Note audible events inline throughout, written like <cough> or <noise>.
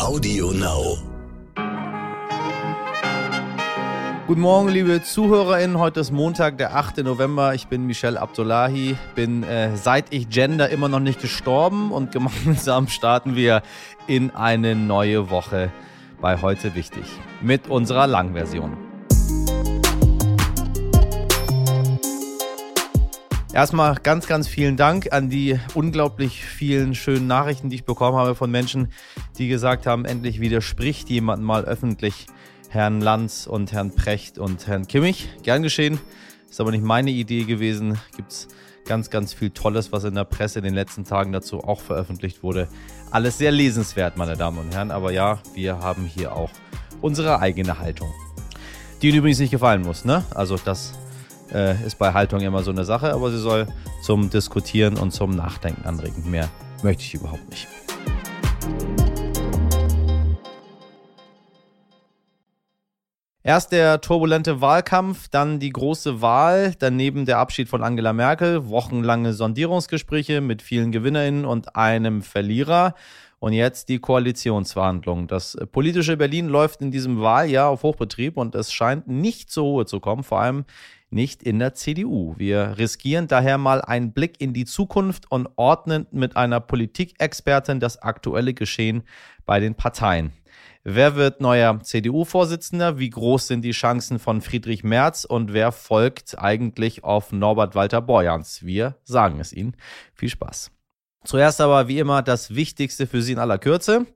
Audio Now. Guten Morgen, liebe ZuhörerInnen. Heute ist Montag, der 8. November. Ich bin Michel Abdullahi. Bin äh, seit ich gender immer noch nicht gestorben und <laughs> gemeinsam starten wir in eine neue Woche bei Heute Wichtig mit unserer Langversion. Erstmal ganz, ganz vielen Dank an die unglaublich vielen schönen Nachrichten, die ich bekommen habe von Menschen, die gesagt haben, endlich widerspricht jemand mal öffentlich Herrn Lanz und Herrn Precht und Herrn Kimmich. Gern geschehen. Ist aber nicht meine Idee gewesen. Gibt es ganz, ganz viel Tolles, was in der Presse in den letzten Tagen dazu auch veröffentlicht wurde. Alles sehr lesenswert, meine Damen und Herren. Aber ja, wir haben hier auch unsere eigene Haltung. Die Ihnen übrigens nicht gefallen muss, ne? Also das äh, ist bei Haltung immer so eine Sache, aber sie soll zum Diskutieren und zum Nachdenken anregen. Mehr möchte ich überhaupt nicht. Erst der turbulente Wahlkampf, dann die große Wahl, daneben der Abschied von Angela Merkel, wochenlange Sondierungsgespräche mit vielen Gewinnerinnen und einem Verlierer. Und jetzt die Koalitionsverhandlungen. Das politische Berlin läuft in diesem Wahljahr auf Hochbetrieb und es scheint nicht zur Ruhe zu kommen, vor allem nicht in der CDU. Wir riskieren daher mal einen Blick in die Zukunft und ordnen mit einer Politikexpertin das aktuelle Geschehen bei den Parteien. Wer wird neuer CDU-Vorsitzender? Wie groß sind die Chancen von Friedrich Merz? Und wer folgt eigentlich auf Norbert Walter Borjans? Wir sagen es Ihnen. Viel Spaß. Zuerst aber wie immer das Wichtigste für Sie in aller Kürze.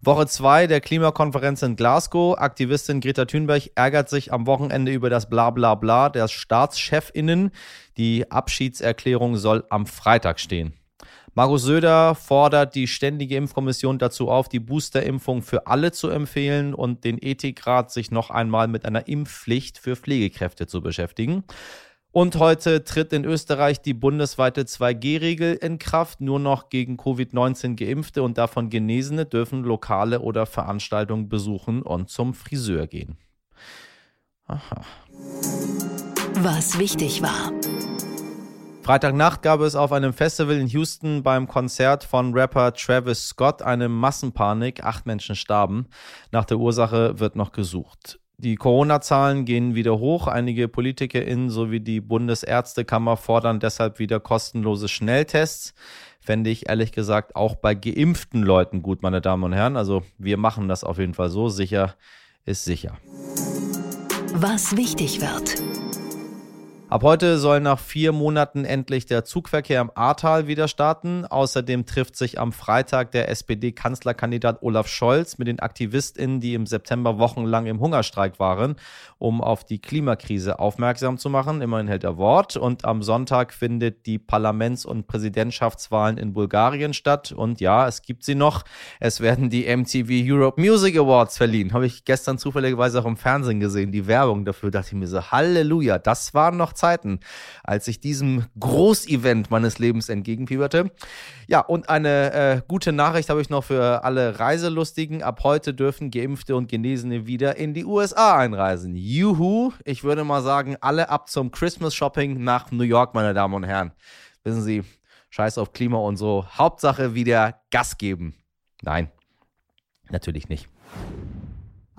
Woche 2 der Klimakonferenz in Glasgow. Aktivistin Greta Thunberg ärgert sich am Wochenende über das Blablabla der Staatschefinnen. Die Abschiedserklärung soll am Freitag stehen. Markus Söder fordert die Ständige Impfkommission dazu auf, die Boosterimpfung für alle zu empfehlen und den Ethikrat sich noch einmal mit einer Impfpflicht für Pflegekräfte zu beschäftigen. Und heute tritt in Österreich die bundesweite 2G-Regel in Kraft. Nur noch gegen Covid-19 geimpfte und davon Genesene dürfen Lokale oder Veranstaltungen besuchen und zum Friseur gehen. Aha. Was wichtig war. Freitagnacht gab es auf einem Festival in Houston beim Konzert von Rapper Travis Scott eine Massenpanik. Acht Menschen starben. Nach der Ursache wird noch gesucht. Die Corona-Zahlen gehen wieder hoch. Einige PolitikerInnen sowie die Bundesärztekammer fordern deshalb wieder kostenlose Schnelltests. Fände ich ehrlich gesagt auch bei geimpften Leuten gut, meine Damen und Herren. Also wir machen das auf jeden Fall so. Sicher ist sicher. Was wichtig wird. Ab heute soll nach vier Monaten endlich der Zugverkehr im Ahrtal wieder starten. Außerdem trifft sich am Freitag der SPD-Kanzlerkandidat Olaf Scholz mit den AktivistInnen, die im September wochenlang im Hungerstreik waren, um auf die Klimakrise aufmerksam zu machen. Immerhin hält er Wort. Und am Sonntag findet die Parlaments- und Präsidentschaftswahlen in Bulgarien statt. Und ja, es gibt sie noch. Es werden die MTV Europe Music Awards verliehen. Habe ich gestern zufälligerweise auch im Fernsehen gesehen, die Werbung dafür. Dachte ich mir so, Halleluja, das waren noch Zeiten, als ich diesem Großevent meines Lebens entgegenfieberte. Ja, und eine äh, gute Nachricht habe ich noch für alle Reiselustigen. Ab heute dürfen Geimpfte und Genesene wieder in die USA einreisen. Juhu, ich würde mal sagen, alle ab zum Christmas Shopping nach New York, meine Damen und Herren. Wissen Sie, scheiß auf Klima und so. Hauptsache wieder Gas geben. Nein, natürlich nicht.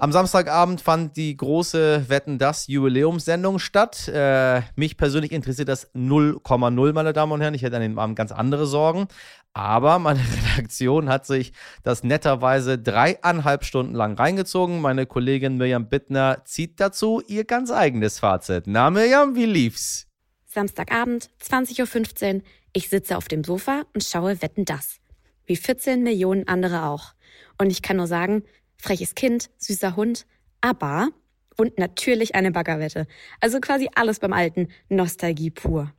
Am Samstagabend fand die große Wetten das Jubiläumssendung statt. Äh, mich persönlich interessiert das 0,0, meine Damen und Herren. Ich hätte an dem Abend ganz andere Sorgen. Aber meine <laughs> Redaktion hat sich das netterweise dreieinhalb Stunden lang reingezogen. Meine Kollegin Mirjam Bittner zieht dazu ihr ganz eigenes Fazit. Na, Mirjam, wie lief's? Samstagabend, 20.15 Uhr. Ich sitze auf dem Sofa und schaue Wetten das. Wie 14 Millionen andere auch. Und ich kann nur sagen, freches Kind, süßer Hund, aber und natürlich eine Baggerwette. Also quasi alles beim Alten, Nostalgie pur.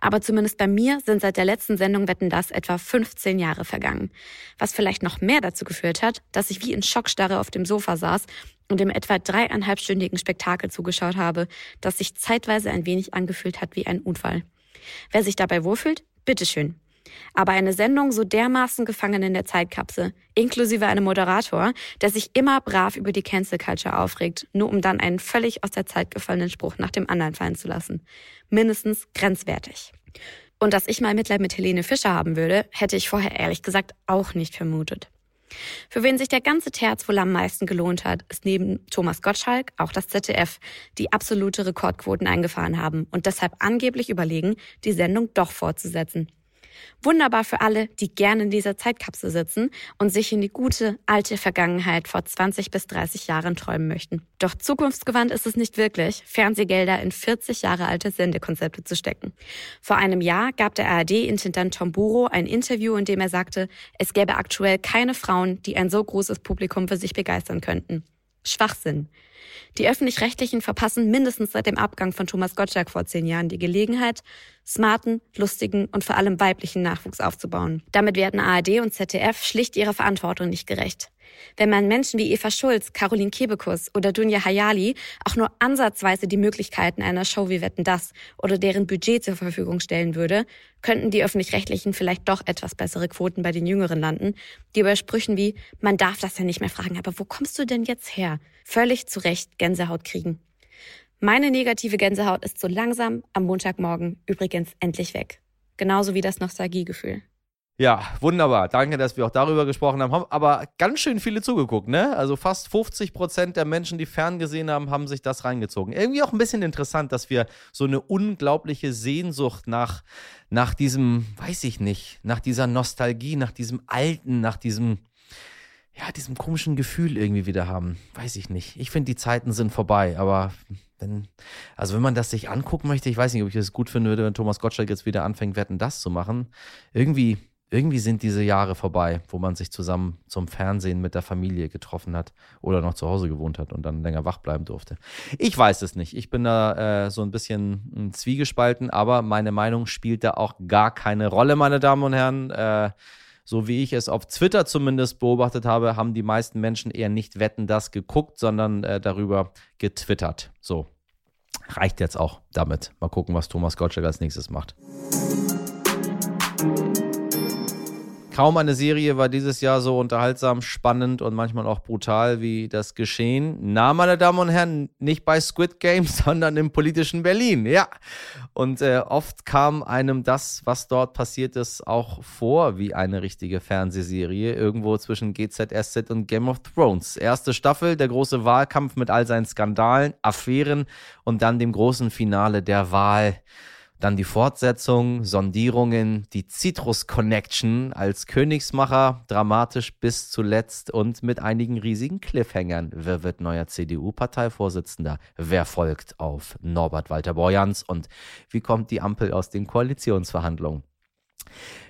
Aber zumindest bei mir sind seit der letzten Sendung Wetten das etwa 15 Jahre vergangen. Was vielleicht noch mehr dazu geführt hat, dass ich wie in Schockstarre auf dem Sofa saß und dem etwa dreieinhalbstündigen Spektakel zugeschaut habe, das sich zeitweise ein wenig angefühlt hat wie ein Unfall. Wer sich dabei wohlfühlt, bitteschön. Aber eine Sendung so dermaßen gefangen in der Zeitkapsel, inklusive einem Moderator, der sich immer brav über die Cancel Culture aufregt, nur um dann einen völlig aus der Zeit gefallenen Spruch nach dem anderen fallen zu lassen. Mindestens grenzwertig. Und dass ich mal Mitleid mit Helene Fischer haben würde, hätte ich vorher ehrlich gesagt auch nicht vermutet. Für wen sich der ganze Terz wohl am meisten gelohnt hat, ist neben Thomas Gottschalk auch das ZDF, die absolute Rekordquoten eingefahren haben und deshalb angeblich überlegen, die Sendung doch fortzusetzen. Wunderbar für alle, die gerne in dieser Zeitkapsel sitzen und sich in die gute, alte Vergangenheit vor 20 bis 30 Jahren träumen möchten. Doch zukunftsgewandt ist es nicht wirklich, Fernsehgelder in 40 Jahre alte Sendekonzepte zu stecken. Vor einem Jahr gab der ARD-Intendant Tom Buro ein Interview, in dem er sagte, es gäbe aktuell keine Frauen, die ein so großes Publikum für sich begeistern könnten. Schwachsinn. Die öffentlich-rechtlichen verpassen mindestens seit dem Abgang von Thomas Gottschalk vor zehn Jahren die Gelegenheit, smarten, lustigen und vor allem weiblichen Nachwuchs aufzubauen. Damit werden ARD und ZDF schlicht ihrer Verantwortung nicht gerecht. Wenn man Menschen wie Eva Schulz, Caroline Kebekus oder Dunja Hayali auch nur ansatzweise die Möglichkeiten einer Show wie Wetten das oder deren Budget zur Verfügung stellen würde, könnten die öffentlich-rechtlichen vielleicht doch etwas bessere Quoten bei den Jüngeren landen, die bei Sprüchen wie man darf das ja nicht mehr fragen, aber wo kommst du denn jetzt her? völlig zu Recht Gänsehaut kriegen. Meine negative Gänsehaut ist so langsam am Montagmorgen übrigens endlich weg. Genauso wie das Nostalgiegefühl. Ja, wunderbar. Danke, dass wir auch darüber gesprochen haben. Haben aber ganz schön viele zugeguckt, ne? Also fast 50 Prozent der Menschen, die ferngesehen haben, haben sich das reingezogen. Irgendwie auch ein bisschen interessant, dass wir so eine unglaubliche Sehnsucht nach, nach diesem, weiß ich nicht, nach dieser Nostalgie, nach diesem Alten, nach diesem, ja, diesem komischen Gefühl irgendwie wieder haben. Weiß ich nicht. Ich finde, die Zeiten sind vorbei, aber wenn, also wenn man das sich angucken möchte, ich weiß nicht, ob ich es gut finden würde, wenn Thomas Gottschalk jetzt wieder anfängt, Wetten das zu machen. Irgendwie irgendwie sind diese Jahre vorbei, wo man sich zusammen zum Fernsehen mit der Familie getroffen hat oder noch zu Hause gewohnt hat und dann länger wach bleiben durfte. Ich weiß es nicht. Ich bin da äh, so ein bisschen hm, zwiegespalten, aber meine Meinung spielt da auch gar keine Rolle, meine Damen und Herren. Äh, so wie ich es auf Twitter zumindest beobachtet habe, haben die meisten Menschen eher nicht Wetten das geguckt, sondern äh, darüber getwittert. So, reicht jetzt auch damit. Mal gucken, was Thomas Gottschalk als nächstes macht. Kaum eine Serie war dieses Jahr so unterhaltsam, spannend und manchmal auch brutal wie das Geschehen. Na, meine Damen und Herren, nicht bei Squid Game, <laughs> sondern im politischen Berlin. Ja. Und äh, oft kam einem das, was dort passiert ist, auch vor wie eine richtige Fernsehserie. Irgendwo zwischen GZSZ und Game of Thrones. Erste Staffel, der große Wahlkampf mit all seinen Skandalen, Affären und dann dem großen Finale der Wahl. Dann die Fortsetzung, Sondierungen, die Citrus Connection als Königsmacher, dramatisch bis zuletzt und mit einigen riesigen Cliffhängern. Wer wird neuer CDU-Parteivorsitzender? Wer folgt auf Norbert Walter Borjans? Und wie kommt die Ampel aus den Koalitionsverhandlungen?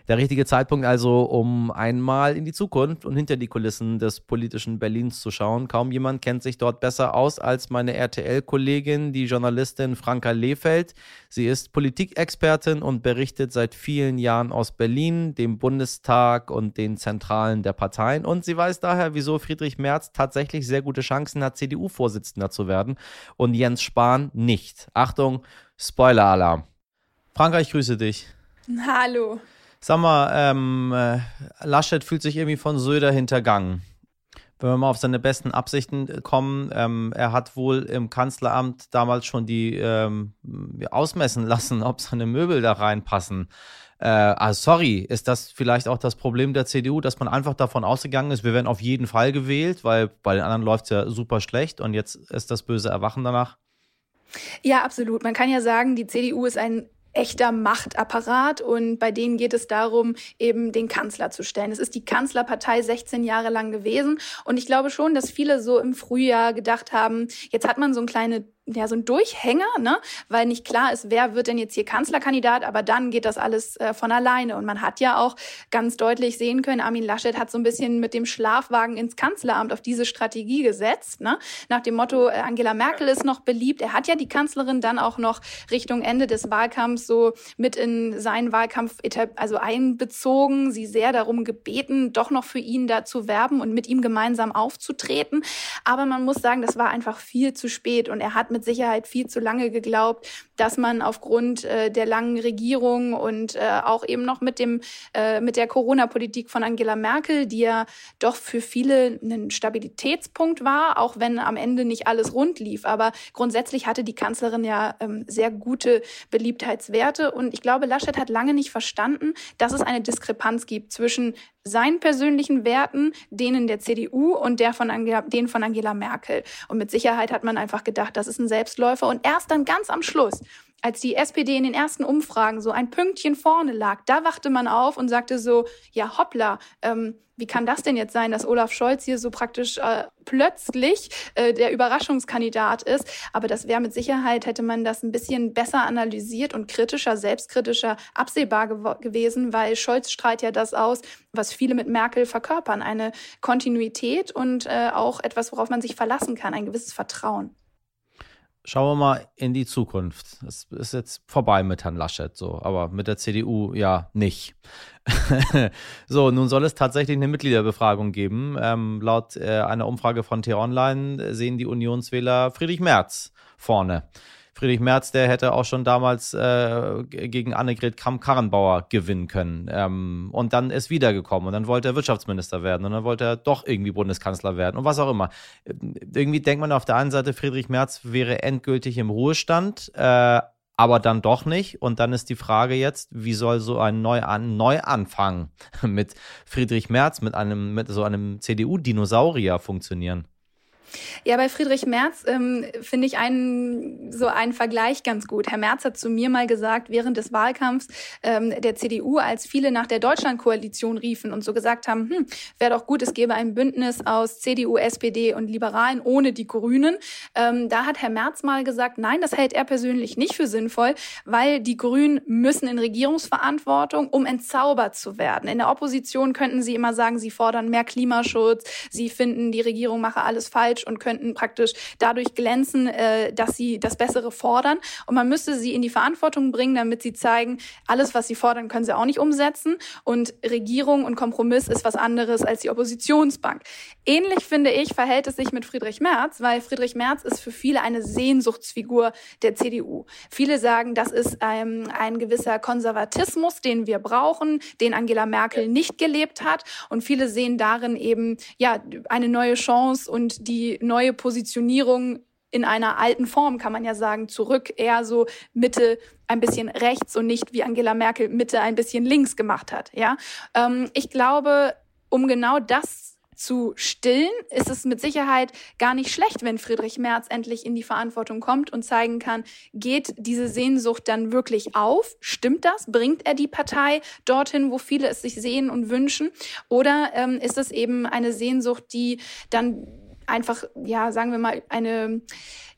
Der richtige Zeitpunkt also, um einmal in die Zukunft und hinter die Kulissen des politischen Berlins zu schauen. Kaum jemand kennt sich dort besser aus als meine RTL-Kollegin, die Journalistin Franka Lehfeld. Sie ist Politikexpertin und berichtet seit vielen Jahren aus Berlin, dem Bundestag und den Zentralen der Parteien. Und sie weiß daher, wieso Friedrich Merz tatsächlich sehr gute Chancen hat, CDU-Vorsitzender zu werden und Jens Spahn nicht. Achtung, Spoiler-Alarm. Franka, ich grüße dich. Hallo. Sag mal, ähm, äh, Laschet fühlt sich irgendwie von Söder hintergangen. Wenn wir mal auf seine besten Absichten kommen, ähm, er hat wohl im Kanzleramt damals schon die ähm, ausmessen lassen, ob seine Möbel da reinpassen. Äh, ah, sorry, ist das vielleicht auch das Problem der CDU, dass man einfach davon ausgegangen ist, wir werden auf jeden Fall gewählt, weil bei den anderen läuft es ja super schlecht und jetzt ist das böse Erwachen danach? Ja, absolut. Man kann ja sagen, die CDU ist ein echter Machtapparat und bei denen geht es darum, eben den Kanzler zu stellen. Es ist die Kanzlerpartei 16 Jahre lang gewesen und ich glaube schon, dass viele so im Frühjahr gedacht haben, jetzt hat man so ein kleine ja, so ein Durchhänger, ne? weil nicht klar ist, wer wird denn jetzt hier Kanzlerkandidat, aber dann geht das alles äh, von alleine. Und man hat ja auch ganz deutlich sehen können, Armin Laschet hat so ein bisschen mit dem Schlafwagen ins Kanzleramt auf diese Strategie gesetzt, ne? nach dem Motto, äh, Angela Merkel ist noch beliebt. Er hat ja die Kanzlerin dann auch noch Richtung Ende des Wahlkampfs so mit in seinen Wahlkampf also einbezogen, sie sehr darum gebeten, doch noch für ihn da zu werben und mit ihm gemeinsam aufzutreten. Aber man muss sagen, das war einfach viel zu spät und er hat mit Sicherheit viel zu lange geglaubt, dass man aufgrund äh, der langen Regierung und äh, auch eben noch mit dem äh, mit der Corona-Politik von Angela Merkel, die ja doch für viele ein Stabilitätspunkt war, auch wenn am Ende nicht alles rund lief. Aber grundsätzlich hatte die Kanzlerin ja ähm, sehr gute Beliebtheitswerte und ich glaube, Laschet hat lange nicht verstanden, dass es eine Diskrepanz gibt zwischen seinen persönlichen Werten, denen der CDU und der von Angela, denen von Angela Merkel. Und mit Sicherheit hat man einfach gedacht, das ist ein Selbstläufer. Und erst dann ganz am Schluss, als die SPD in den ersten Umfragen so ein Pünktchen vorne lag, da wachte man auf und sagte so, ja hoppla, ähm, wie kann das denn jetzt sein, dass Olaf Scholz hier so praktisch äh, plötzlich äh, der Überraschungskandidat ist? Aber das wäre mit Sicherheit, hätte man das ein bisschen besser analysiert und kritischer, selbstkritischer absehbar gew gewesen, weil Scholz strahlt ja das aus, was viele mit Merkel verkörpern, eine Kontinuität und äh, auch etwas, worauf man sich verlassen kann, ein gewisses Vertrauen. Schauen wir mal in die Zukunft. Es ist jetzt vorbei mit Herrn Laschet, so, aber mit der CDU ja nicht. <laughs> so, nun soll es tatsächlich eine Mitgliederbefragung geben. Ähm, laut äh, einer Umfrage von T-Online sehen die Unionswähler Friedrich Merz vorne. Friedrich Merz, der hätte auch schon damals äh, gegen Annegret Kramp-Karrenbauer gewinnen können. Ähm, und dann ist wiedergekommen und dann wollte er Wirtschaftsminister werden und dann wollte er doch irgendwie Bundeskanzler werden und was auch immer. Irgendwie denkt man auf der einen Seite, Friedrich Merz wäre endgültig im Ruhestand, äh, aber dann doch nicht. Und dann ist die Frage jetzt, wie soll so ein Neuan Neuanfang <laughs> mit Friedrich Merz, mit einem, mit so einem CDU-Dinosaurier funktionieren? Ja, bei Friedrich Merz ähm, finde ich einen, so einen Vergleich ganz gut. Herr Merz hat zu mir mal gesagt, während des Wahlkampfs ähm, der CDU, als viele nach der Deutschlandkoalition riefen und so gesagt haben, hm, wäre doch gut, es gäbe ein Bündnis aus CDU, SPD und Liberalen ohne die Grünen. Ähm, da hat Herr Merz mal gesagt, nein, das hält er persönlich nicht für sinnvoll, weil die Grünen müssen in Regierungsverantwortung, um entzaubert zu werden. In der Opposition könnten sie immer sagen, sie fordern mehr Klimaschutz, sie finden, die Regierung mache alles falsch und könnten praktisch dadurch glänzen, äh, dass sie das Bessere fordern. Und man müsste sie in die Verantwortung bringen, damit sie zeigen, alles, was sie fordern, können sie auch nicht umsetzen. Und Regierung und Kompromiss ist was anderes als die Oppositionsbank. Ähnlich finde ich, verhält es sich mit Friedrich Merz, weil Friedrich Merz ist für viele eine Sehnsuchtsfigur der CDU. Viele sagen, das ist ähm, ein gewisser Konservatismus, den wir brauchen, den Angela Merkel nicht gelebt hat. Und viele sehen darin eben ja eine neue Chance und die neue Positionierung in einer alten Form, kann man ja sagen, zurück, eher so Mitte ein bisschen rechts und nicht wie Angela Merkel Mitte ein bisschen links gemacht hat. Ja, ähm, ich glaube, um genau das zu stillen, ist es mit Sicherheit gar nicht schlecht, wenn Friedrich Merz endlich in die Verantwortung kommt und zeigen kann, geht diese Sehnsucht dann wirklich auf? Stimmt das? Bringt er die Partei dorthin, wo viele es sich sehen und wünschen? Oder ähm, ist es eben eine Sehnsucht, die dann einfach, ja, sagen wir mal, eine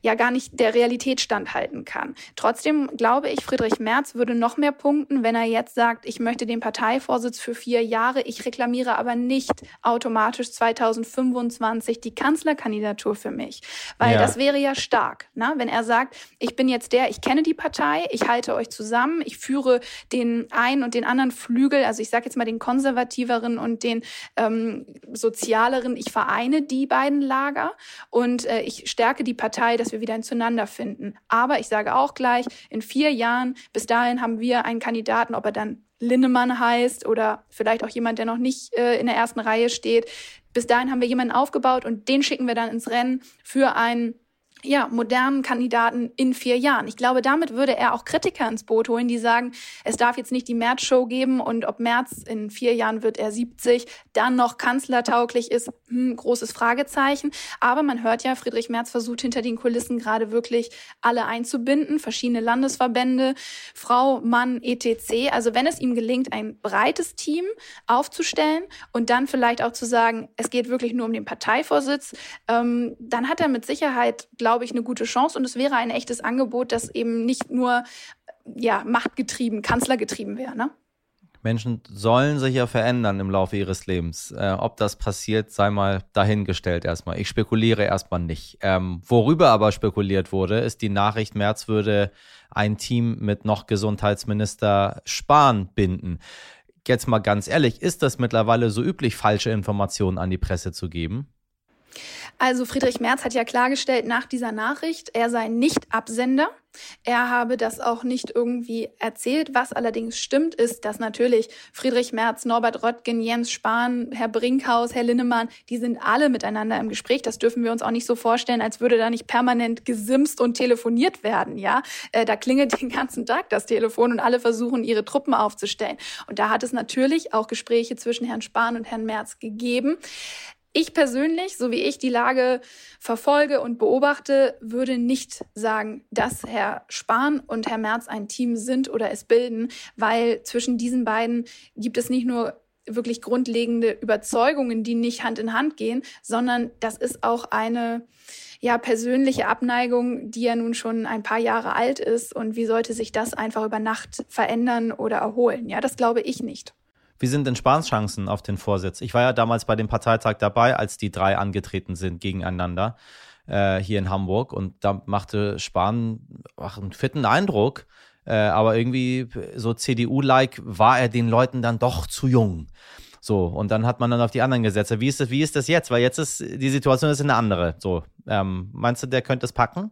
ja gar nicht der Realität standhalten kann. Trotzdem glaube ich, Friedrich Merz würde noch mehr punkten, wenn er jetzt sagt, ich möchte den Parteivorsitz für vier Jahre, ich reklamiere aber nicht automatisch 2025 die Kanzlerkandidatur für mich. Weil ja. das wäre ja stark, ne? wenn er sagt, ich bin jetzt der, ich kenne die Partei, ich halte euch zusammen, ich führe den einen und den anderen Flügel, also ich sage jetzt mal den konservativeren und den ähm, sozialeren, ich vereine die beiden Lager und äh, ich stärke die Partei, dass dass wir wieder ein Zueinander finden. Aber ich sage auch gleich, in vier Jahren, bis dahin haben wir einen Kandidaten, ob er dann Linnemann heißt oder vielleicht auch jemand, der noch nicht äh, in der ersten Reihe steht. Bis dahin haben wir jemanden aufgebaut und den schicken wir dann ins Rennen für einen ja, modernen Kandidaten in vier Jahren. Ich glaube, damit würde er auch Kritiker ins Boot holen, die sagen, es darf jetzt nicht die März-Show geben und ob März in vier Jahren wird er 70, dann noch kanzlertauglich ist, hm, großes Fragezeichen. Aber man hört ja, Friedrich Merz versucht hinter den Kulissen gerade wirklich alle einzubinden, verschiedene Landesverbände, Frau, Mann, etc. Also wenn es ihm gelingt, ein breites Team aufzustellen und dann vielleicht auch zu sagen, es geht wirklich nur um den Parteivorsitz, ähm, dann hat er mit Sicherheit, glaube glaube ich, eine gute Chance und es wäre ein echtes Angebot, das eben nicht nur ja, machtgetrieben, kanzlergetrieben wäre. Ne? Menschen sollen sich ja verändern im Laufe ihres Lebens. Äh, ob das passiert, sei mal dahingestellt erstmal. Ich spekuliere erstmal nicht. Ähm, worüber aber spekuliert wurde, ist die Nachricht, Merz würde ein Team mit noch Gesundheitsminister Spahn binden. Jetzt mal ganz ehrlich, ist das mittlerweile so üblich, falsche Informationen an die Presse zu geben? Also Friedrich Merz hat ja klargestellt nach dieser Nachricht, er sei nicht Absender. Er habe das auch nicht irgendwie erzählt. Was allerdings stimmt, ist, dass natürlich Friedrich Merz, Norbert Röttgen, Jens Spahn, Herr Brinkhaus, Herr Linnemann, die sind alle miteinander im Gespräch. Das dürfen wir uns auch nicht so vorstellen, als würde da nicht permanent gesimst und telefoniert werden. Ja, äh, da klingelt den ganzen Tag das Telefon und alle versuchen, ihre Truppen aufzustellen. Und da hat es natürlich auch Gespräche zwischen Herrn Spahn und Herrn Merz gegeben. Ich persönlich, so wie ich die Lage verfolge und beobachte, würde nicht sagen, dass Herr Spahn und Herr Merz ein Team sind oder es bilden, weil zwischen diesen beiden gibt es nicht nur wirklich grundlegende Überzeugungen, die nicht Hand in Hand gehen, sondern das ist auch eine ja persönliche Abneigung, die ja nun schon ein paar Jahre alt ist und wie sollte sich das einfach über Nacht verändern oder erholen? Ja, das glaube ich nicht. Wie sind denn Spahns Chancen auf den Vorsitz? Ich war ja damals bei dem Parteitag dabei, als die drei angetreten sind gegeneinander äh, hier in Hamburg und da machte Spahn ach, einen fitten Eindruck. Äh, aber irgendwie so CDU-like war er den Leuten dann doch zu jung. So, und dann hat man dann auf die anderen Gesetze. Wie ist das, wie ist das jetzt? Weil jetzt ist die Situation ist eine andere. So, ähm, meinst du, der könnte es packen?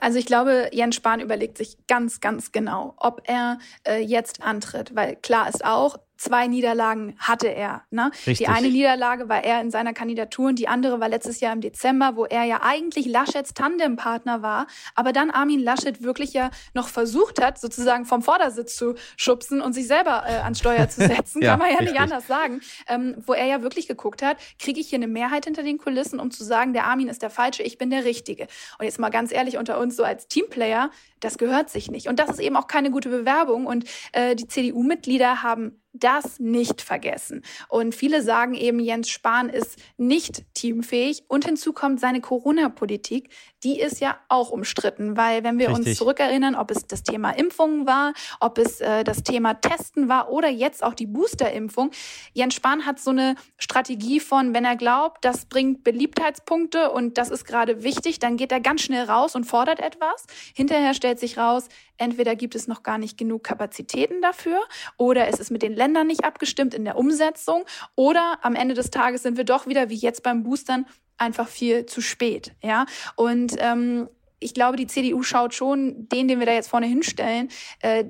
Also ich glaube, Jens Spahn überlegt sich ganz, ganz genau, ob er äh, jetzt antritt, weil klar ist auch, zwei Niederlagen hatte er. Ne? Die eine Niederlage war er in seiner Kandidatur und die andere war letztes Jahr im Dezember, wo er ja eigentlich Laschets Tandempartner war, aber dann Armin Laschet wirklich ja noch versucht hat, sozusagen vom Vordersitz zu schubsen und sich selber äh, ans Steuer zu <laughs> setzen, ja, kann man ja richtig. nicht anders sagen, ähm, wo er ja wirklich geguckt hat, kriege ich hier eine Mehrheit hinter den Kulissen, um zu sagen, der Armin ist der Falsche, ich bin der Richtige. Und jetzt mal ganz ehrlich unter uns so als Teamplayer, das gehört sich nicht. Und das ist eben auch keine gute Bewerbung. Und äh, die CDU-Mitglieder haben das nicht vergessen. Und viele sagen eben, Jens Spahn ist nicht teamfähig. Und hinzu kommt seine Corona-Politik, die ist ja auch umstritten, weil wenn wir Richtig. uns zurückerinnern, ob es das Thema Impfungen war, ob es äh, das Thema Testen war oder jetzt auch die Boosterimpfung, Jens Spahn hat so eine Strategie von, wenn er glaubt, das bringt Beliebtheitspunkte und das ist gerade wichtig, dann geht er ganz schnell raus und fordert etwas. Hinterher stellt sich raus, entweder gibt es noch gar nicht genug Kapazitäten dafür oder es ist mit den Ländern nicht abgestimmt in der Umsetzung oder am Ende des Tages sind wir doch wieder wie jetzt beim Boostern einfach viel zu spät. Ja, und ähm, ich glaube, die CDU schaut schon, den, den wir da jetzt vorne hinstellen, äh,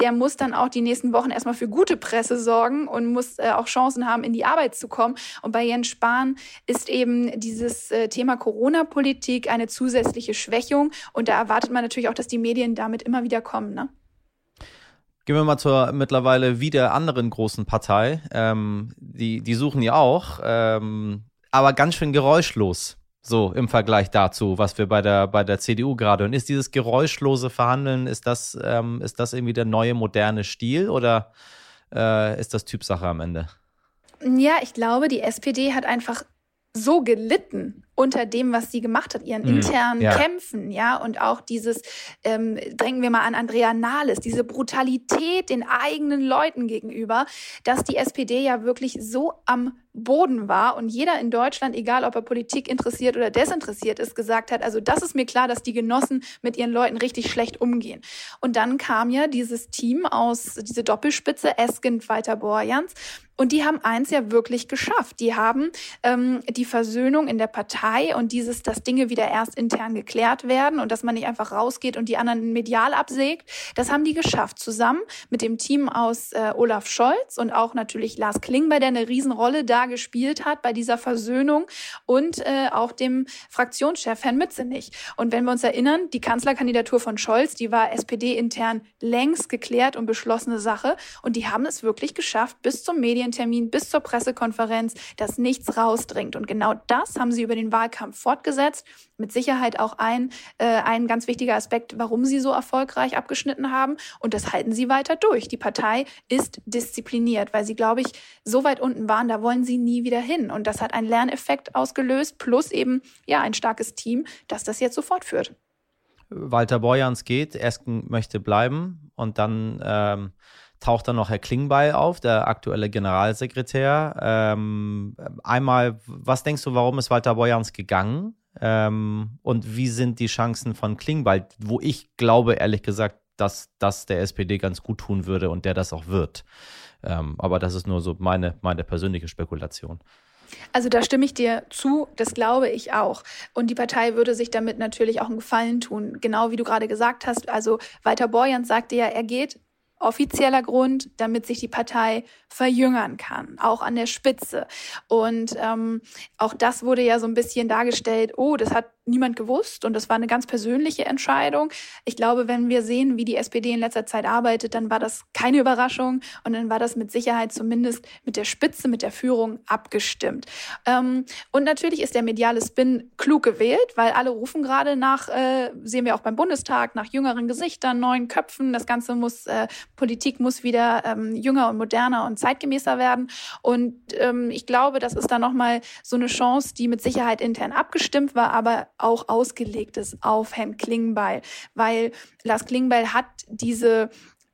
der muss dann auch die nächsten Wochen erstmal für gute Presse sorgen und muss äh, auch Chancen haben, in die Arbeit zu kommen. Und bei Jens Spahn ist eben dieses äh, Thema Corona-Politik eine zusätzliche Schwächung. Und da erwartet man natürlich auch, dass die Medien damit immer wieder kommen. Ne? Gehen wir mal zur mittlerweile wieder anderen großen Partei. Ähm, die, die suchen ja auch, ähm, aber ganz schön geräuschlos. So im Vergleich dazu, was wir bei der, bei der CDU gerade. Und ist dieses geräuschlose Verhandeln, ist das, ähm, ist das irgendwie der neue moderne Stil oder äh, ist das Typsache am Ende? Ja, ich glaube, die SPD hat einfach so gelitten unter dem, was sie gemacht hat, ihren mhm. internen ja. Kämpfen, ja, und auch dieses, ähm, denken wir mal an Andrea Nahles, diese Brutalität den eigenen Leuten gegenüber, dass die SPD ja wirklich so am Boden war und jeder in Deutschland, egal ob er Politik interessiert oder desinteressiert ist, gesagt hat, also das ist mir klar, dass die Genossen mit ihren Leuten richtig schlecht umgehen. Und dann kam ja dieses Team aus, diese Doppelspitze Esken, Walter Borjans, und die haben eins ja wirklich geschafft. Die haben ähm, die Versöhnung in der Partei und dieses, dass Dinge wieder erst intern geklärt werden und dass man nicht einfach rausgeht und die anderen medial absägt, das haben die geschafft. Zusammen mit dem Team aus äh, Olaf Scholz und auch natürlich Lars Klingbeil, der eine Riesenrolle da gespielt hat bei dieser Versöhnung und äh, auch dem Fraktionschef Herrn Mützenich. Und wenn wir uns erinnern, die Kanzlerkandidatur von Scholz, die war SPD-intern längst geklärt und beschlossene Sache und die haben es wirklich geschafft bis zum Medien Medientermin bis zur Pressekonferenz, dass nichts rausdringt. Und genau das haben sie über den Wahlkampf fortgesetzt. Mit Sicherheit auch ein, äh, ein ganz wichtiger Aspekt, warum sie so erfolgreich abgeschnitten haben. Und das halten sie weiter durch. Die Partei ist diszipliniert, weil sie, glaube ich, so weit unten waren, da wollen sie nie wieder hin. Und das hat einen Lerneffekt ausgelöst, plus eben ja ein starkes Team, das das jetzt so fortführt. Walter Borjans geht, Esken möchte bleiben und dann ähm, taucht dann noch Herr Klingbeil auf, der aktuelle Generalsekretär. Ähm, einmal, was denkst du, warum ist Walter Borjans gegangen? Ähm, und wie sind die Chancen von Klingbeil, wo ich glaube, ehrlich gesagt, dass das der SPD ganz gut tun würde und der das auch wird. Ähm, aber das ist nur so meine, meine persönliche Spekulation. Also da stimme ich dir zu, das glaube ich auch. Und die Partei würde sich damit natürlich auch einen Gefallen tun. Genau wie du gerade gesagt hast. Also Walter Borjans sagte ja, er geht offizieller Grund, damit sich die Partei verjüngern kann, auch an der Spitze. Und ähm, auch das wurde ja so ein bisschen dargestellt, oh, das hat niemand gewusst und das war eine ganz persönliche Entscheidung. Ich glaube, wenn wir sehen, wie die SPD in letzter Zeit arbeitet, dann war das keine Überraschung und dann war das mit Sicherheit zumindest mit der Spitze, mit der Führung abgestimmt. Ähm, und natürlich ist der mediale Spin klug gewählt, weil alle rufen gerade nach, äh, sehen wir auch beim Bundestag, nach jüngeren Gesichtern, neuen Köpfen. Das Ganze muss, äh, Politik muss wieder ähm, jünger und moderner und zeitgemäßer werden. Und ähm, ich glaube, das ist dann nochmal so eine Chance, die mit Sicherheit intern abgestimmt war, aber auch ausgelegt ist auf Herrn Klingbeil, weil Lars Klingbeil hat diese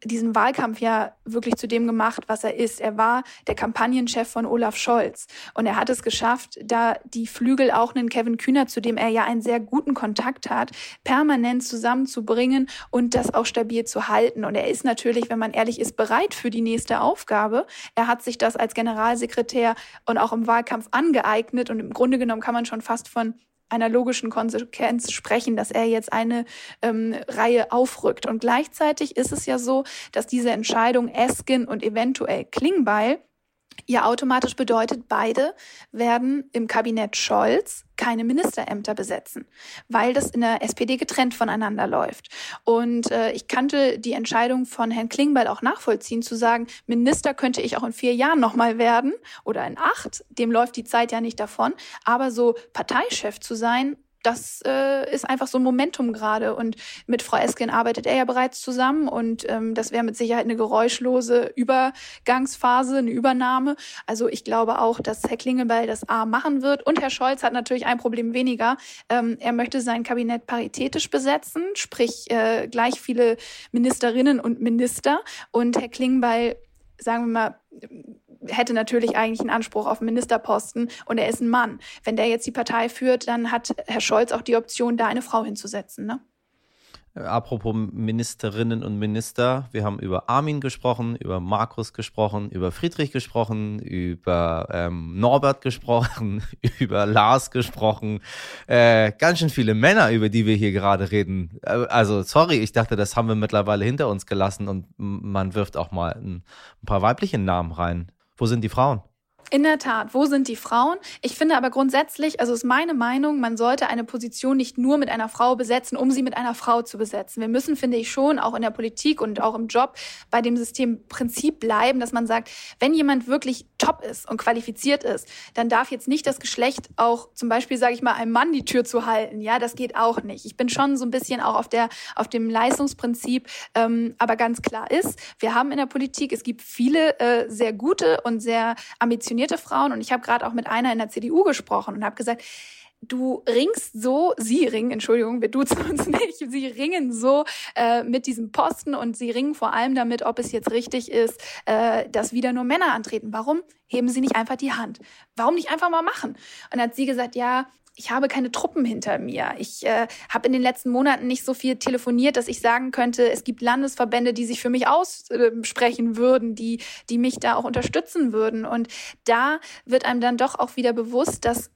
diesen Wahlkampf ja wirklich zu dem gemacht, was er ist. Er war der Kampagnenchef von Olaf Scholz und er hat es geschafft, da die Flügel auch einen Kevin Kühner, zu dem er ja einen sehr guten Kontakt hat, permanent zusammenzubringen und das auch stabil zu halten. Und er ist natürlich, wenn man ehrlich ist, bereit für die nächste Aufgabe. Er hat sich das als Generalsekretär und auch im Wahlkampf angeeignet und im Grunde genommen kann man schon fast von einer logischen Konsequenz sprechen, dass er jetzt eine ähm, Reihe aufrückt. Und gleichzeitig ist es ja so, dass diese Entscheidung Esken und eventuell Klingbeil ja automatisch bedeutet, beide werden im Kabinett Scholz keine Ministerämter besetzen, weil das in der SPD getrennt voneinander läuft. Und äh, ich kannte die Entscheidung von Herrn Klingbeil auch nachvollziehen, zu sagen, Minister könnte ich auch in vier Jahren nochmal werden oder in acht, dem läuft die Zeit ja nicht davon, aber so Parteichef zu sein, das äh, ist einfach so ein Momentum gerade. Und mit Frau Esken arbeitet er ja bereits zusammen und ähm, das wäre mit Sicherheit eine geräuschlose Übergangsphase, eine Übernahme. Also ich glaube auch, dass Herr Klingelbeil das A machen wird. Und Herr Scholz hat natürlich ein Problem weniger. Ähm, er möchte sein Kabinett paritätisch besetzen, sprich äh, gleich viele Ministerinnen und Minister. Und Herr Klingelbeil sagen wir mal, hätte natürlich eigentlich einen Anspruch auf Ministerposten und er ist ein Mann. Wenn der jetzt die Partei führt, dann hat Herr Scholz auch die Option, da eine Frau hinzusetzen. Ne? Apropos Ministerinnen und Minister, wir haben über Armin gesprochen, über Markus gesprochen, über Friedrich gesprochen, über ähm, Norbert gesprochen, <laughs> über Lars gesprochen. Äh, ganz schön viele Männer, über die wir hier gerade reden. Äh, also, sorry, ich dachte, das haben wir mittlerweile hinter uns gelassen und man wirft auch mal ein, ein paar weibliche Namen rein. Wo sind die Frauen? In der Tat, wo sind die Frauen? Ich finde aber grundsätzlich, also ist meine Meinung, man sollte eine Position nicht nur mit einer Frau besetzen, um sie mit einer Frau zu besetzen. Wir müssen, finde ich, schon auch in der Politik und auch im Job bei dem Systemprinzip bleiben, dass man sagt, wenn jemand wirklich top ist und qualifiziert ist, dann darf jetzt nicht das Geschlecht auch zum Beispiel, sage ich mal, einem Mann die Tür zu halten. Ja, das geht auch nicht. Ich bin schon so ein bisschen auch auf der auf dem Leistungsprinzip, ähm, aber ganz klar ist, wir haben in der Politik, es gibt viele äh, sehr gute und sehr ambitionierte ambitionierte Frauen. Und ich habe gerade auch mit einer in der CDU gesprochen und habe gesagt, du ringst so, sie ringen, Entschuldigung, wir duzen uns <laughs> nicht, sie ringen so äh, mit diesem Posten und sie ringen vor allem damit, ob es jetzt richtig ist, äh, dass wieder nur Männer antreten. Warum heben sie nicht einfach die Hand? Warum nicht einfach mal machen? Und dann hat sie gesagt, ja, ich habe keine Truppen hinter mir. Ich äh, habe in den letzten Monaten nicht so viel telefoniert, dass ich sagen könnte, es gibt Landesverbände, die sich für mich aussprechen würden, die, die mich da auch unterstützen würden. Und da wird einem dann doch auch wieder bewusst, dass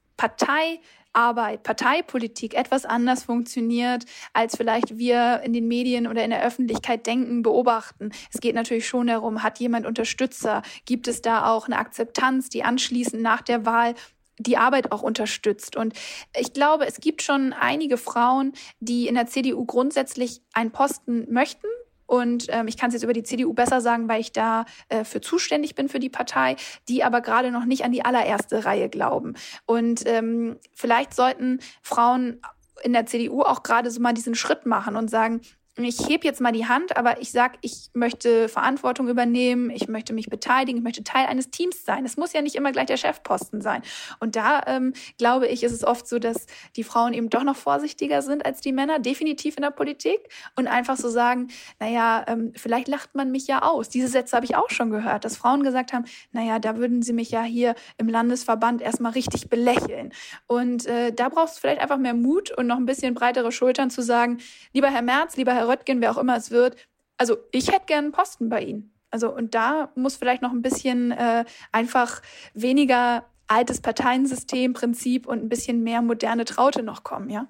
Parteiarbeit, Parteipolitik etwas anders funktioniert, als vielleicht wir in den Medien oder in der Öffentlichkeit denken, beobachten. Es geht natürlich schon darum, hat jemand Unterstützer? Gibt es da auch eine Akzeptanz, die anschließend nach der Wahl die Arbeit auch unterstützt. Und ich glaube, es gibt schon einige Frauen, die in der CDU grundsätzlich einen Posten möchten. Und ähm, ich kann es jetzt über die CDU besser sagen, weil ich da äh, für zuständig bin für die Partei, die aber gerade noch nicht an die allererste Reihe glauben. Und ähm, vielleicht sollten Frauen in der CDU auch gerade so mal diesen Schritt machen und sagen, ich heb jetzt mal die Hand, aber ich sag, ich möchte Verantwortung übernehmen, ich möchte mich beteiligen, ich möchte Teil eines Teams sein. Es muss ja nicht immer gleich der Chefposten sein. Und da ähm, glaube ich, ist es oft so, dass die Frauen eben doch noch vorsichtiger sind als die Männer, definitiv in der Politik und einfach so sagen, naja, ähm, vielleicht lacht man mich ja aus. Diese Sätze habe ich auch schon gehört, dass Frauen gesagt haben, naja, da würden sie mich ja hier im Landesverband erstmal richtig belächeln. Und äh, da brauchst du vielleicht einfach mehr Mut und noch ein bisschen breitere Schultern zu sagen, lieber Herr Merz, lieber Herr Röttgen, wer auch immer es wird. Also ich hätte gern einen Posten bei Ihnen. Also und da muss vielleicht noch ein bisschen äh, einfach weniger altes Parteiensystem, Prinzip und ein bisschen mehr moderne Traute noch kommen, ja?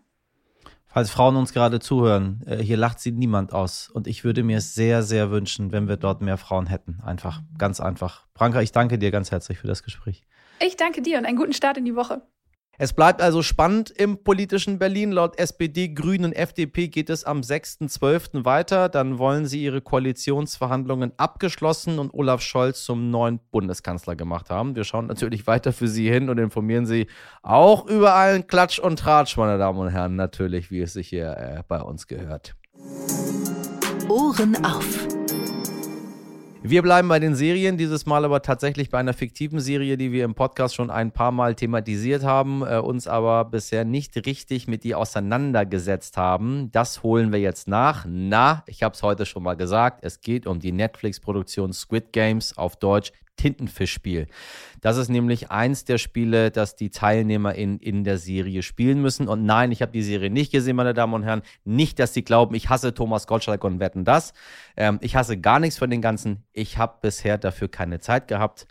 Falls Frauen uns gerade zuhören, äh, hier lacht sie niemand aus. Und ich würde mir sehr, sehr wünschen, wenn wir dort mehr Frauen hätten. Einfach, ganz einfach. Branka, ich danke dir ganz herzlich für das Gespräch. Ich danke dir und einen guten Start in die Woche. Es bleibt also spannend im politischen Berlin. Laut SPD, Grünen und FDP geht es am 6.12. weiter. Dann wollen sie ihre Koalitionsverhandlungen abgeschlossen und Olaf Scholz zum neuen Bundeskanzler gemacht haben. Wir schauen natürlich weiter für Sie hin und informieren Sie auch über allen Klatsch und Tratsch, meine Damen und Herren, natürlich, wie es sich hier äh, bei uns gehört. Ohren auf. Wir bleiben bei den Serien, dieses Mal aber tatsächlich bei einer fiktiven Serie, die wir im Podcast schon ein paar Mal thematisiert haben, äh, uns aber bisher nicht richtig mit ihr auseinandergesetzt haben. Das holen wir jetzt nach. Na, ich habe es heute schon mal gesagt, es geht um die Netflix-Produktion Squid Games auf Deutsch Tintenfischspiel. Das ist nämlich eins der Spiele, das die Teilnehmer in, in der Serie spielen müssen. Und nein, ich habe die Serie nicht gesehen, meine Damen und Herren. Nicht, dass Sie glauben, ich hasse Thomas Gottschalk und wetten das. Ähm, ich hasse gar nichts von den Ganzen. Ich habe bisher dafür keine Zeit gehabt.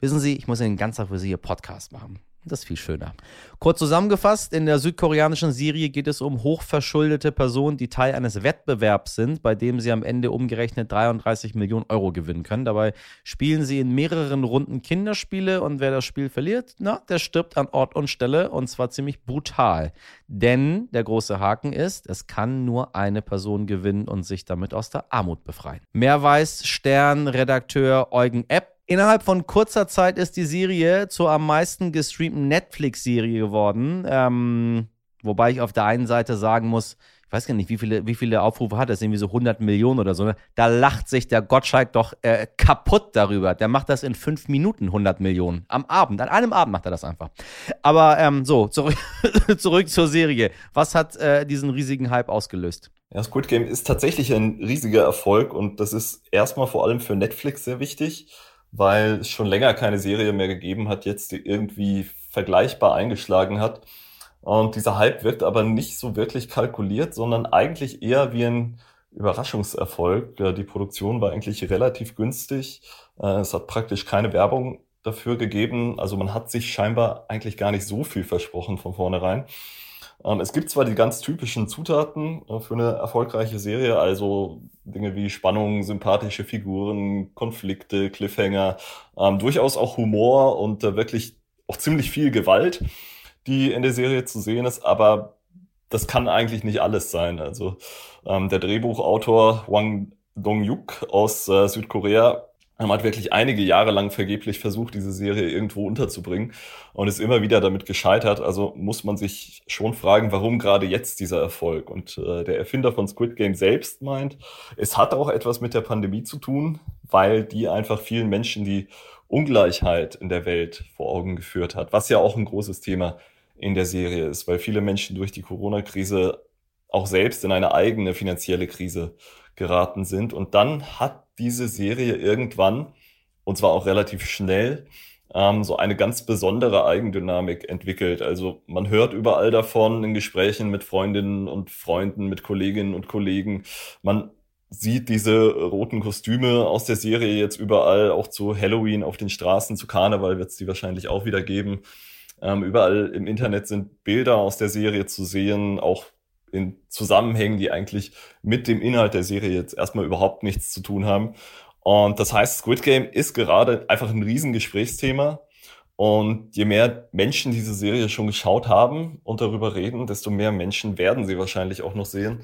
Wissen Sie, ich muss den ganzen Tag für Sie hier Podcast machen. Das ist viel schöner. Kurz zusammengefasst, in der südkoreanischen Serie geht es um hochverschuldete Personen, die Teil eines Wettbewerbs sind, bei dem sie am Ende umgerechnet 33 Millionen Euro gewinnen können. Dabei spielen sie in mehreren Runden Kinderspiele und wer das Spiel verliert, na, der stirbt an Ort und Stelle und zwar ziemlich brutal. Denn der große Haken ist, es kann nur eine Person gewinnen und sich damit aus der Armut befreien. Mehr weiß Stern-Redakteur Eugen Epp Innerhalb von kurzer Zeit ist die Serie zur am meisten gestreamten Netflix-Serie geworden. Ähm, wobei ich auf der einen Seite sagen muss, ich weiß gar nicht, wie viele, wie viele Aufrufe hat das, irgendwie so 100 Millionen oder so. Ne? Da lacht sich der Gottschalk doch äh, kaputt darüber. Der macht das in fünf Minuten 100 Millionen. Am Abend, an einem Abend macht er das einfach. Aber ähm, so, zurück, <laughs> zurück zur Serie. Was hat äh, diesen riesigen Hype ausgelöst? Ja, Squid Game ist tatsächlich ein riesiger Erfolg und das ist erstmal vor allem für Netflix sehr wichtig weil es schon länger keine Serie mehr gegeben hat, jetzt die irgendwie vergleichbar eingeschlagen hat. Und dieser Hype wird aber nicht so wirklich kalkuliert, sondern eigentlich eher wie ein Überraschungserfolg. Die Produktion war eigentlich relativ günstig. Äh, es hat praktisch keine Werbung dafür gegeben. Also man hat sich scheinbar eigentlich gar nicht so viel versprochen von vornherein. Ähm, es gibt zwar die ganz typischen Zutaten äh, für eine erfolgreiche Serie, also Dinge wie Spannung, sympathische Figuren, Konflikte, Cliffhanger, ähm, durchaus auch Humor und äh, wirklich auch ziemlich viel Gewalt, die in der Serie zu sehen ist, aber das kann eigentlich nicht alles sein. Also ähm, der Drehbuchautor Wang Dong-yuk aus äh, Südkorea man hat wirklich einige Jahre lang vergeblich versucht, diese Serie irgendwo unterzubringen und ist immer wieder damit gescheitert. Also muss man sich schon fragen, warum gerade jetzt dieser Erfolg? Und äh, der Erfinder von Squid Game selbst meint, es hat auch etwas mit der Pandemie zu tun, weil die einfach vielen Menschen die Ungleichheit in der Welt vor Augen geführt hat, was ja auch ein großes Thema in der Serie ist, weil viele Menschen durch die Corona-Krise auch selbst in eine eigene finanzielle Krise geraten sind. Und dann hat diese Serie irgendwann, und zwar auch relativ schnell, ähm, so eine ganz besondere Eigendynamik entwickelt. Also man hört überall davon in Gesprächen mit Freundinnen und Freunden, mit Kolleginnen und Kollegen. Man sieht diese roten Kostüme aus der Serie jetzt überall, auch zu Halloween auf den Straßen, zu Karneval wird es die wahrscheinlich auch wieder geben. Ähm, überall im Internet sind Bilder aus der Serie zu sehen, auch in Zusammenhängen, die eigentlich mit dem Inhalt der Serie jetzt erstmal überhaupt nichts zu tun haben. Und das heißt, Squid Game ist gerade einfach ein Riesengesprächsthema. Und je mehr Menschen diese Serie schon geschaut haben und darüber reden, desto mehr Menschen werden sie wahrscheinlich auch noch sehen,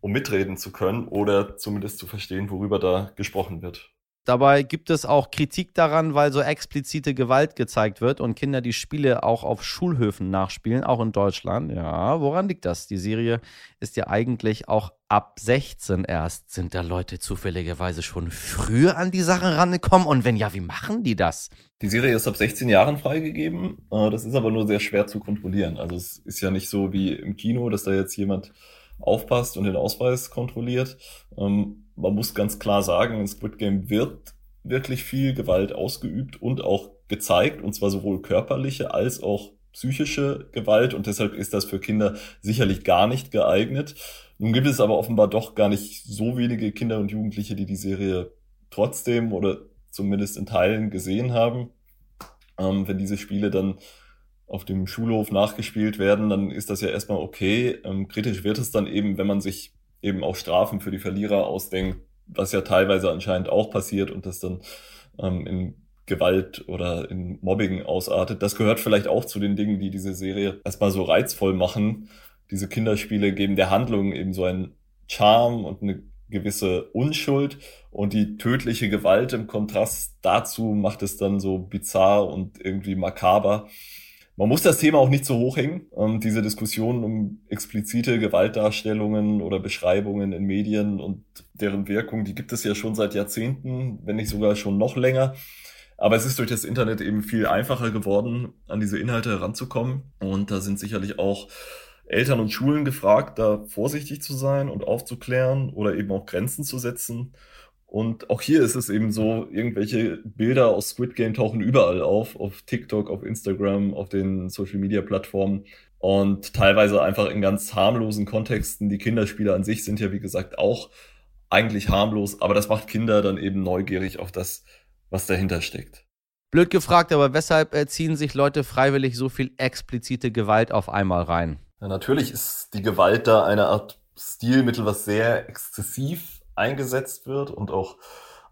um mitreden zu können oder zumindest zu verstehen, worüber da gesprochen wird. Dabei gibt es auch Kritik daran, weil so explizite Gewalt gezeigt wird und Kinder die Spiele auch auf Schulhöfen nachspielen, auch in Deutschland. Ja, woran liegt das? Die Serie ist ja eigentlich auch ab 16 erst. Sind da Leute zufälligerweise schon früher an die Sache rangekommen? Und wenn ja, wie machen die das? Die Serie ist ab 16 Jahren freigegeben. Äh, das ist aber nur sehr schwer zu kontrollieren. Also es ist ja nicht so wie im Kino, dass da jetzt jemand aufpasst und den Ausweis kontrolliert. Ähm, man muss ganz klar sagen, in Squid Game wird wirklich viel Gewalt ausgeübt und auch gezeigt, und zwar sowohl körperliche als auch psychische Gewalt und deshalb ist das für Kinder sicherlich gar nicht geeignet. Nun gibt es aber offenbar doch gar nicht so wenige Kinder und Jugendliche, die die Serie trotzdem oder zumindest in Teilen gesehen haben. Ähm, wenn diese Spiele dann auf dem Schulhof nachgespielt werden, dann ist das ja erstmal okay. Ähm, kritisch wird es dann eben, wenn man sich eben auch Strafen für die Verlierer ausdenkt, was ja teilweise anscheinend auch passiert und das dann ähm, in Gewalt oder in Mobbing ausartet. Das gehört vielleicht auch zu den Dingen, die diese Serie erstmal so reizvoll machen. Diese Kinderspiele geben der Handlung eben so einen Charme und eine gewisse Unschuld und die tödliche Gewalt im Kontrast dazu macht es dann so bizarr und irgendwie makaber. Man muss das Thema auch nicht so hochhängen. Ähm, diese Diskussionen um explizite Gewaltdarstellungen oder Beschreibungen in Medien und deren Wirkung, die gibt es ja schon seit Jahrzehnten, wenn nicht sogar schon noch länger. Aber es ist durch das Internet eben viel einfacher geworden, an diese Inhalte heranzukommen. Und da sind sicherlich auch Eltern und Schulen gefragt, da vorsichtig zu sein und aufzuklären oder eben auch Grenzen zu setzen. Und auch hier ist es eben so, irgendwelche Bilder aus Squid Game tauchen überall auf, auf TikTok, auf Instagram, auf den Social Media Plattformen und teilweise einfach in ganz harmlosen Kontexten. Die Kinderspiele an sich sind ja, wie gesagt, auch eigentlich harmlos, aber das macht Kinder dann eben neugierig auf das, was dahinter steckt. Blöd gefragt, aber weshalb ziehen sich Leute freiwillig so viel explizite Gewalt auf einmal rein? Ja, natürlich ist die Gewalt da eine Art Stilmittel, was sehr exzessiv eingesetzt wird und auch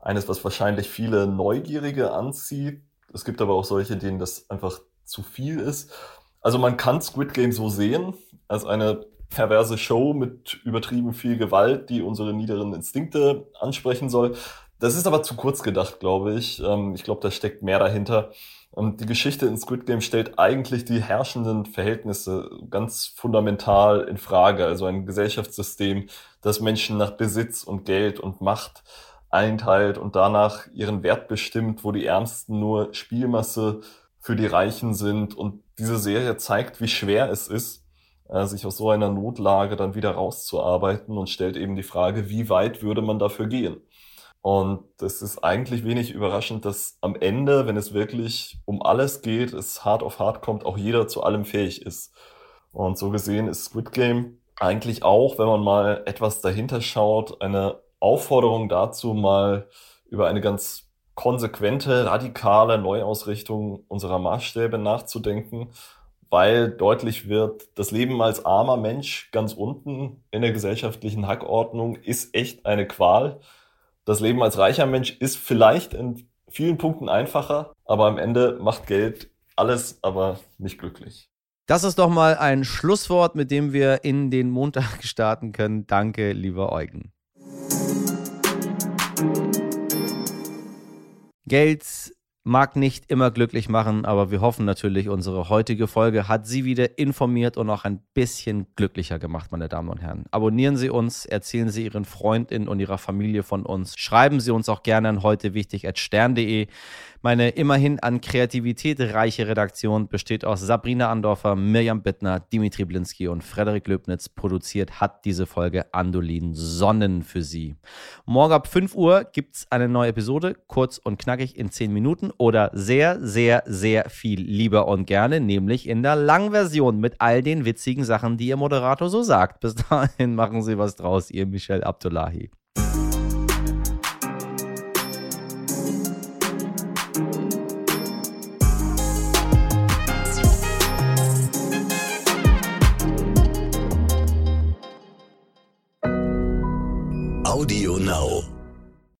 eines, was wahrscheinlich viele Neugierige anzieht. Es gibt aber auch solche, denen das einfach zu viel ist. Also man kann Squid Game so sehen, als eine perverse Show mit übertrieben viel Gewalt, die unsere niederen Instinkte ansprechen soll. Das ist aber zu kurz gedacht, glaube ich. Ähm, ich glaube, da steckt mehr dahinter. Und die Geschichte in Squid Game stellt eigentlich die herrschenden Verhältnisse ganz fundamental in Frage. Also ein Gesellschaftssystem, das Menschen nach Besitz und Geld und Macht einteilt und danach ihren Wert bestimmt, wo die Ärmsten nur Spielmasse für die Reichen sind. Und diese Serie zeigt, wie schwer es ist, äh, sich aus so einer Notlage dann wieder rauszuarbeiten und stellt eben die Frage, wie weit würde man dafür gehen? Und es ist eigentlich wenig überraschend, dass am Ende, wenn es wirklich um alles geht, es hart auf hart kommt, auch jeder zu allem fähig ist. Und so gesehen ist Squid Game eigentlich auch, wenn man mal etwas dahinter schaut, eine Aufforderung dazu, mal über eine ganz konsequente, radikale Neuausrichtung unserer Maßstäbe nachzudenken, weil deutlich wird, das Leben als armer Mensch ganz unten in der gesellschaftlichen Hackordnung ist echt eine Qual das Leben als reicher Mensch ist vielleicht in vielen Punkten einfacher, aber am Ende macht Geld alles, aber nicht glücklich. Das ist doch mal ein Schlusswort, mit dem wir in den Montag <laughs> starten können. Danke, lieber Eugen. Geld mag nicht immer glücklich machen, aber wir hoffen natürlich, unsere heutige Folge hat Sie wieder informiert und auch ein bisschen glücklicher gemacht, meine Damen und Herren. Abonnieren Sie uns, erzählen Sie Ihren Freundinnen und Ihrer Familie von uns. Schreiben Sie uns auch gerne an heute wichtig at stern.de. Meine immerhin an Kreativität reiche Redaktion besteht aus Sabrina Andorfer, Mirjam Bittner, Dimitri Blinski und Frederik Löbnitz. Produziert hat diese Folge Andolin Sonnen für Sie. Morgen ab 5 Uhr gibt es eine neue Episode, kurz und knackig in 10 Minuten oder sehr, sehr, sehr viel lieber und gerne, nämlich in der Langversion mit all den witzigen Sachen, die Ihr Moderator so sagt. Bis dahin machen Sie was draus, Ihr Michel Abdullahi. Now.